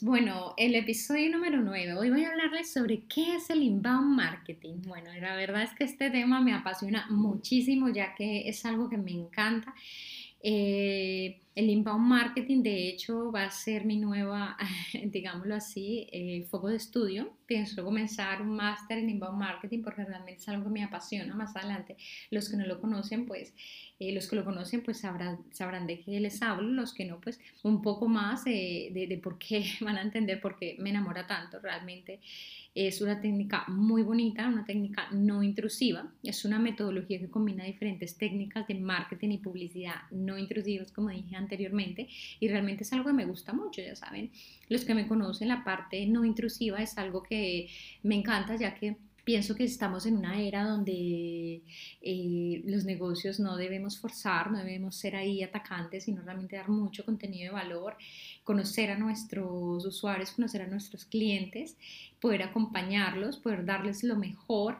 Bueno, el episodio número 9. Hoy voy a hablarles sobre qué es el inbound marketing. Bueno, la verdad es que este tema me apasiona muchísimo ya que es algo que me encanta. Eh, el inbound marketing, de hecho, va a ser mi nueva, digámoslo así, eh, foco de estudio. Pienso comenzar un máster en inbound marketing porque realmente es algo que me apasiona más adelante. Los que no lo conocen, pues eh, los que lo conocen pues sabrán, sabrán de qué les hablo, los que no pues un poco más de, de por qué van a entender por qué me enamora tanto realmente. Es una técnica muy bonita, una técnica no intrusiva. Es una metodología que combina diferentes técnicas de marketing y publicidad no intrusivas, como dije anteriormente, y realmente es algo que me gusta mucho, ya saben. Los que me conocen, la parte no intrusiva es algo que me encanta, ya que pienso que estamos en una era donde eh, los negocios no debemos forzar, no debemos ser ahí atacantes, sino realmente dar mucho contenido de valor, conocer a nuestros usuarios, conocer a nuestros clientes, poder acompañarlos, poder darles lo mejor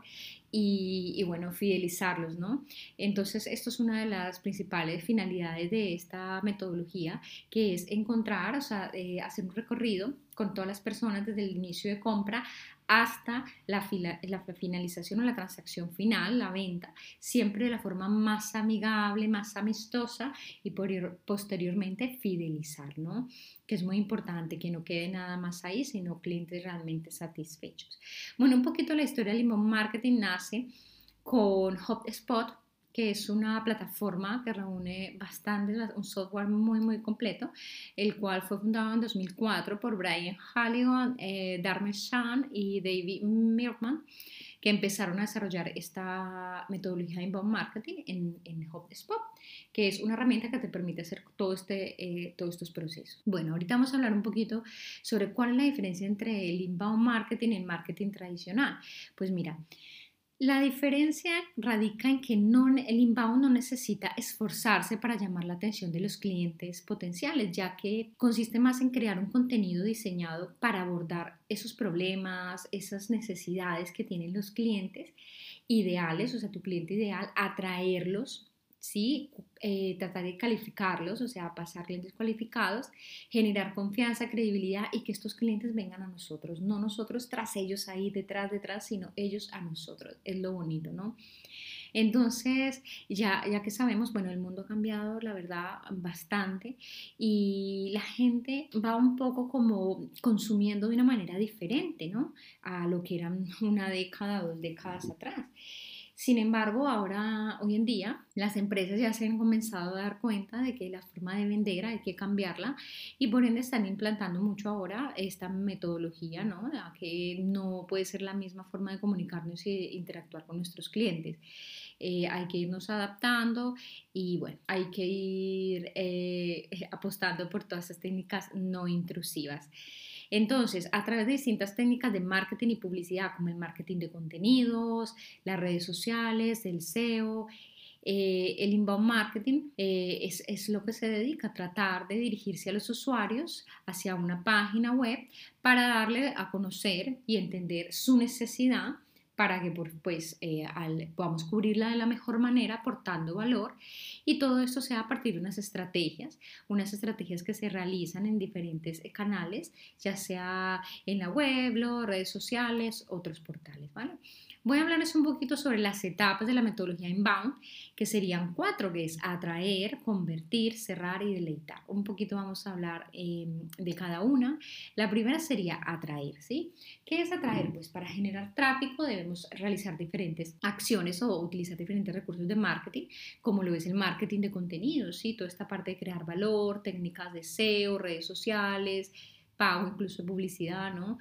y, bueno, fidelizarlos, ¿no? Entonces, esto es una de las principales finalidades de esta metodología, que es encontrar, o sea, eh, hacer un recorrido con todas las personas desde el inicio de compra hasta la, finalización o la transacción final, la venta, siempre de la forma más amigable, más amistosa y posteriormente fidelizar, ¿no? Que es muy importante que no quede nada más ahí, sino clientes realmente satisfechos. Bueno, un poquito la historia del Limón Marketing nace con HubSpot, que es una plataforma que reúne bastante, un software muy, muy completo, el cual fue fundado en 2004 por Brian Halligan, eh, Dharmesh Shan y David Mirman, que empezaron a desarrollar esta metodología de inbound marketing en, en HubSpot, que es una herramienta que te permite hacer todo este, eh, todos estos procesos. Bueno, ahorita vamos a hablar un poquito sobre cuál es la diferencia entre el inbound marketing y el marketing tradicional. Pues mira, la diferencia radica en que el inbound no necesita esforzarse para llamar la atención de los clientes potenciales, ya que consiste más en crear un contenido diseñado para abordar esos problemas, esas necesidades que tienen los clientes ideales, o sea, tu cliente ideal, atraerlos ¿sí? Eh, tratar de calificarlos, o sea, pasar clientes cualificados, generar confianza, credibilidad y que estos clientes vengan a nosotros, no nosotros tras ellos ahí detrás, detrás, sino ellos a nosotros, es lo bonito, ¿no? Entonces, ya, ya que sabemos, bueno, el mundo ha cambiado, la verdad, bastante y la gente va un poco como consumiendo de una manera diferente, ¿no? A lo que eran una década, dos décadas atrás. Sin embargo, ahora, hoy en día, las empresas ya se han comenzado a dar cuenta de que la forma de vender hay que cambiarla y por ende están implantando mucho ahora esta metodología, ¿no? que no puede ser la misma forma de comunicarnos y interactuar con nuestros clientes. Eh, hay que irnos adaptando y bueno, hay que ir eh, apostando por todas estas técnicas no intrusivas. Entonces, a través de distintas técnicas de marketing y publicidad, como el marketing de contenidos, las redes sociales, el SEO, eh, el inbound marketing eh, es, es, lo que se dedica a tratar de dirigirse a los usuarios hacia una página web para darle a conocer y entender su necesidad para que pues, eh, podamos cubrirla de la mejor manera aportando valor y todo esto sea a partir de unas estrategias, unas estrategias que se realizan en diferentes eh, canales, ya sea en la web, redes sociales, otros portales, ¿vale? Voy a hablarles un poquito sobre las etapas de la metodología inbound, que serían cuatro, que es atraer, convertir, cerrar y deleitar. Un poquito vamos a hablar em, de cada una. La primera sería atraer, ¿sí? ¿Qué es atraer? Pues para generar tráfico debemos realizar diferentes acciones o utilizar diferentes recursos de marketing, como lo es el marketing de contenidos, ¿sí? Toda esta parte de crear valor, técnicas de SEO, redes sociales, pago, incluso publicidad, ¿no?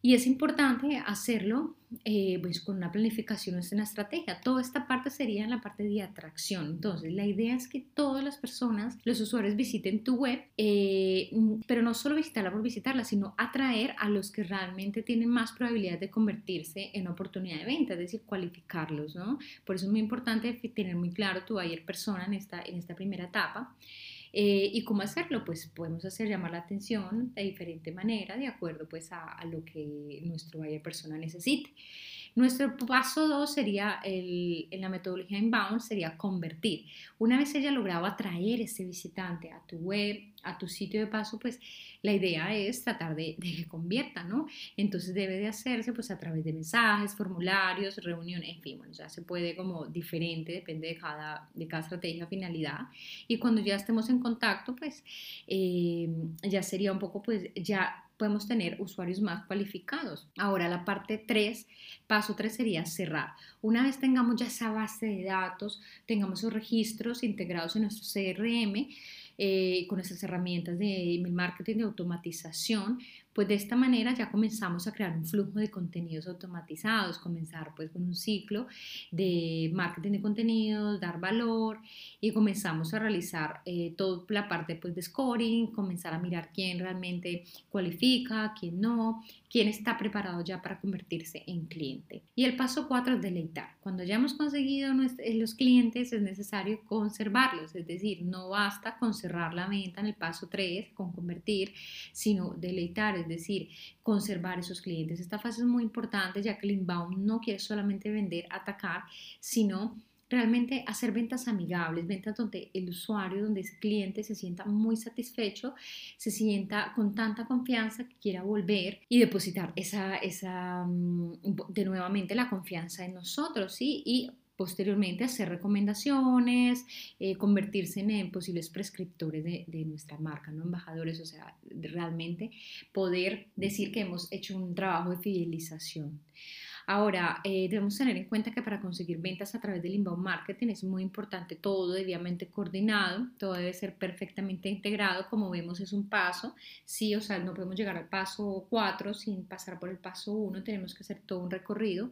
Y es importante hacerlo eh, pues con una planificación, es una estrategia. Toda esta parte sería en la parte de atracción. Entonces, la idea es que todas las personas, los usuarios visiten tu web, eh, pero no solo visitarla por visitarla, sino atraer a los que realmente tienen más probabilidad de convertirse en oportunidad de venta, es decir, cualificarlos, ¿no? Por eso es muy importante tener muy claro tu buyer persona en esta, en esta primera etapa. Eh, ¿Y cómo hacerlo? Pues podemos hacer llamar la atención de diferente manera, de acuerdo pues a, lo que nuestro buyer persona necesite. Nuestro paso 2 sería, el, en la metodología inbound, sería convertir. Una vez haya logrado atraer ese visitante a tu web, a tu sitio de paso, pues la idea es tratar de, que convierta, ¿no? Entonces debe de hacerse pues a través de mensajes, formularios, reuniones, en fin, bueno, ya se puede como diferente, depende de cada, de cada estrategia, finalidad. Y cuando ya estemos en contacto, pues eh, ya sería un poco, pues ya podemos tener usuarios más cualificados. Ahora la parte 3, paso 3 sería cerrar. Una vez tengamos ya esa base de datos, tengamos esos registros integrados en nuestro CRM, eh, con nuestras herramientas de email marketing de automatización, pues de esta manera ya comenzamos a crear un flujo de contenidos automatizados, comenzar pues con un ciclo de marketing de contenidos, dar valor y comenzamos a realizar eh, toda la parte pues de scoring, comenzar a mirar quién realmente cualifica, quién no, quién está preparado ya para convertirse en cliente. Y el paso cuatro es deleitar. Cuando ya hemos conseguido eh, los clientes es necesario conservarlos, es decir, no basta con cerrar la venta en el paso 3 con convertir, sino deleitar, decir, conservar esos clientes. Esta fase es muy importante ya que el inbound no quiere solamente vender, atacar, sino realmente hacer ventas amigables, ventas donde el usuario, donde ese cliente se sienta muy satisfecho, se sienta con tanta confianza que quiera volver y depositar esa, esa mm, de nuevamente la confianza en nosotros, ¿sí? Y posteriormente hacer recomendaciones, eh, convertirse en, posibles prescriptores de, nuestra marca, ¿no? embajadores, o sea, realmente poder decir que hemos hecho un trabajo de fidelización. Ahora, eh, debemos tener en cuenta que para conseguir ventas a través del inbound marketing es muy importante todo debidamente coordinado, todo debe ser perfectamente integrado, como vemos es un paso, sí, o sea, no podemos llegar al paso 4 sin pasar por el paso 1, tenemos que hacer todo un recorrido.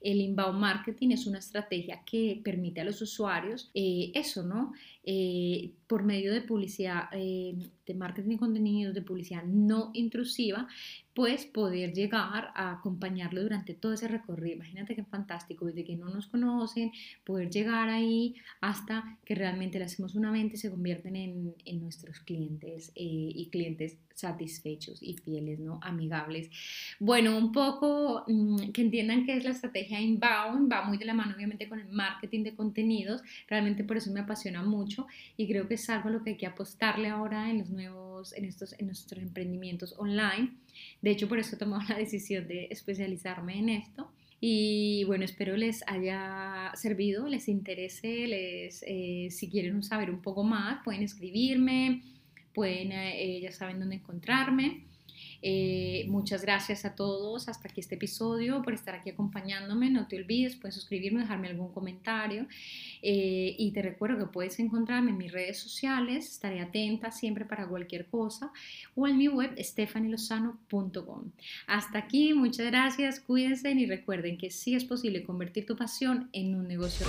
El inbound marketing es una estrategia que permite a los usuarios eh, eso, ¿no? Eh, por medio de publicidad, eh, de marketing de contenidos, de publicidad no intrusiva, pues poder llegar a acompañarlo durante todo ese recorrido. Imagínate qué fantástico, desde que no nos conocen, poder llegar ahí hasta que realmente le hacemos una venta y se convierten en, nuestros clientes y clientes satisfechos y fieles, ¿no? Amigables. Bueno, un poco mm, que entiendan que es la estrategia inbound, va muy de la mano obviamente con el marketing de contenidos, realmente por eso me apasiona mucho y creo que es algo a lo que hay que apostarle ahora en los nuevos, en estos, en nuestros emprendimientos online. De hecho, por eso he tomado la decisión de especializarme en esto. Y bueno, espero les haya servido, les interese, les, eh, si quieren saber un poco más, pueden escribirme, pueden, eh, ya saben dónde encontrarme. Eh, muchas gracias a todos hasta aquí este episodio por estar aquí acompañándome. No te olvides, puedes suscribirme, dejarme algún comentario. Eh, y te recuerdo que puedes encontrarme en mis redes sociales. Estaré atenta siempre para cualquier cosa. O en mi web, stefanilozano.com. Hasta aquí, muchas gracias. Cuídense y recuerden que sí es posible convertir tu pasión en un negocio.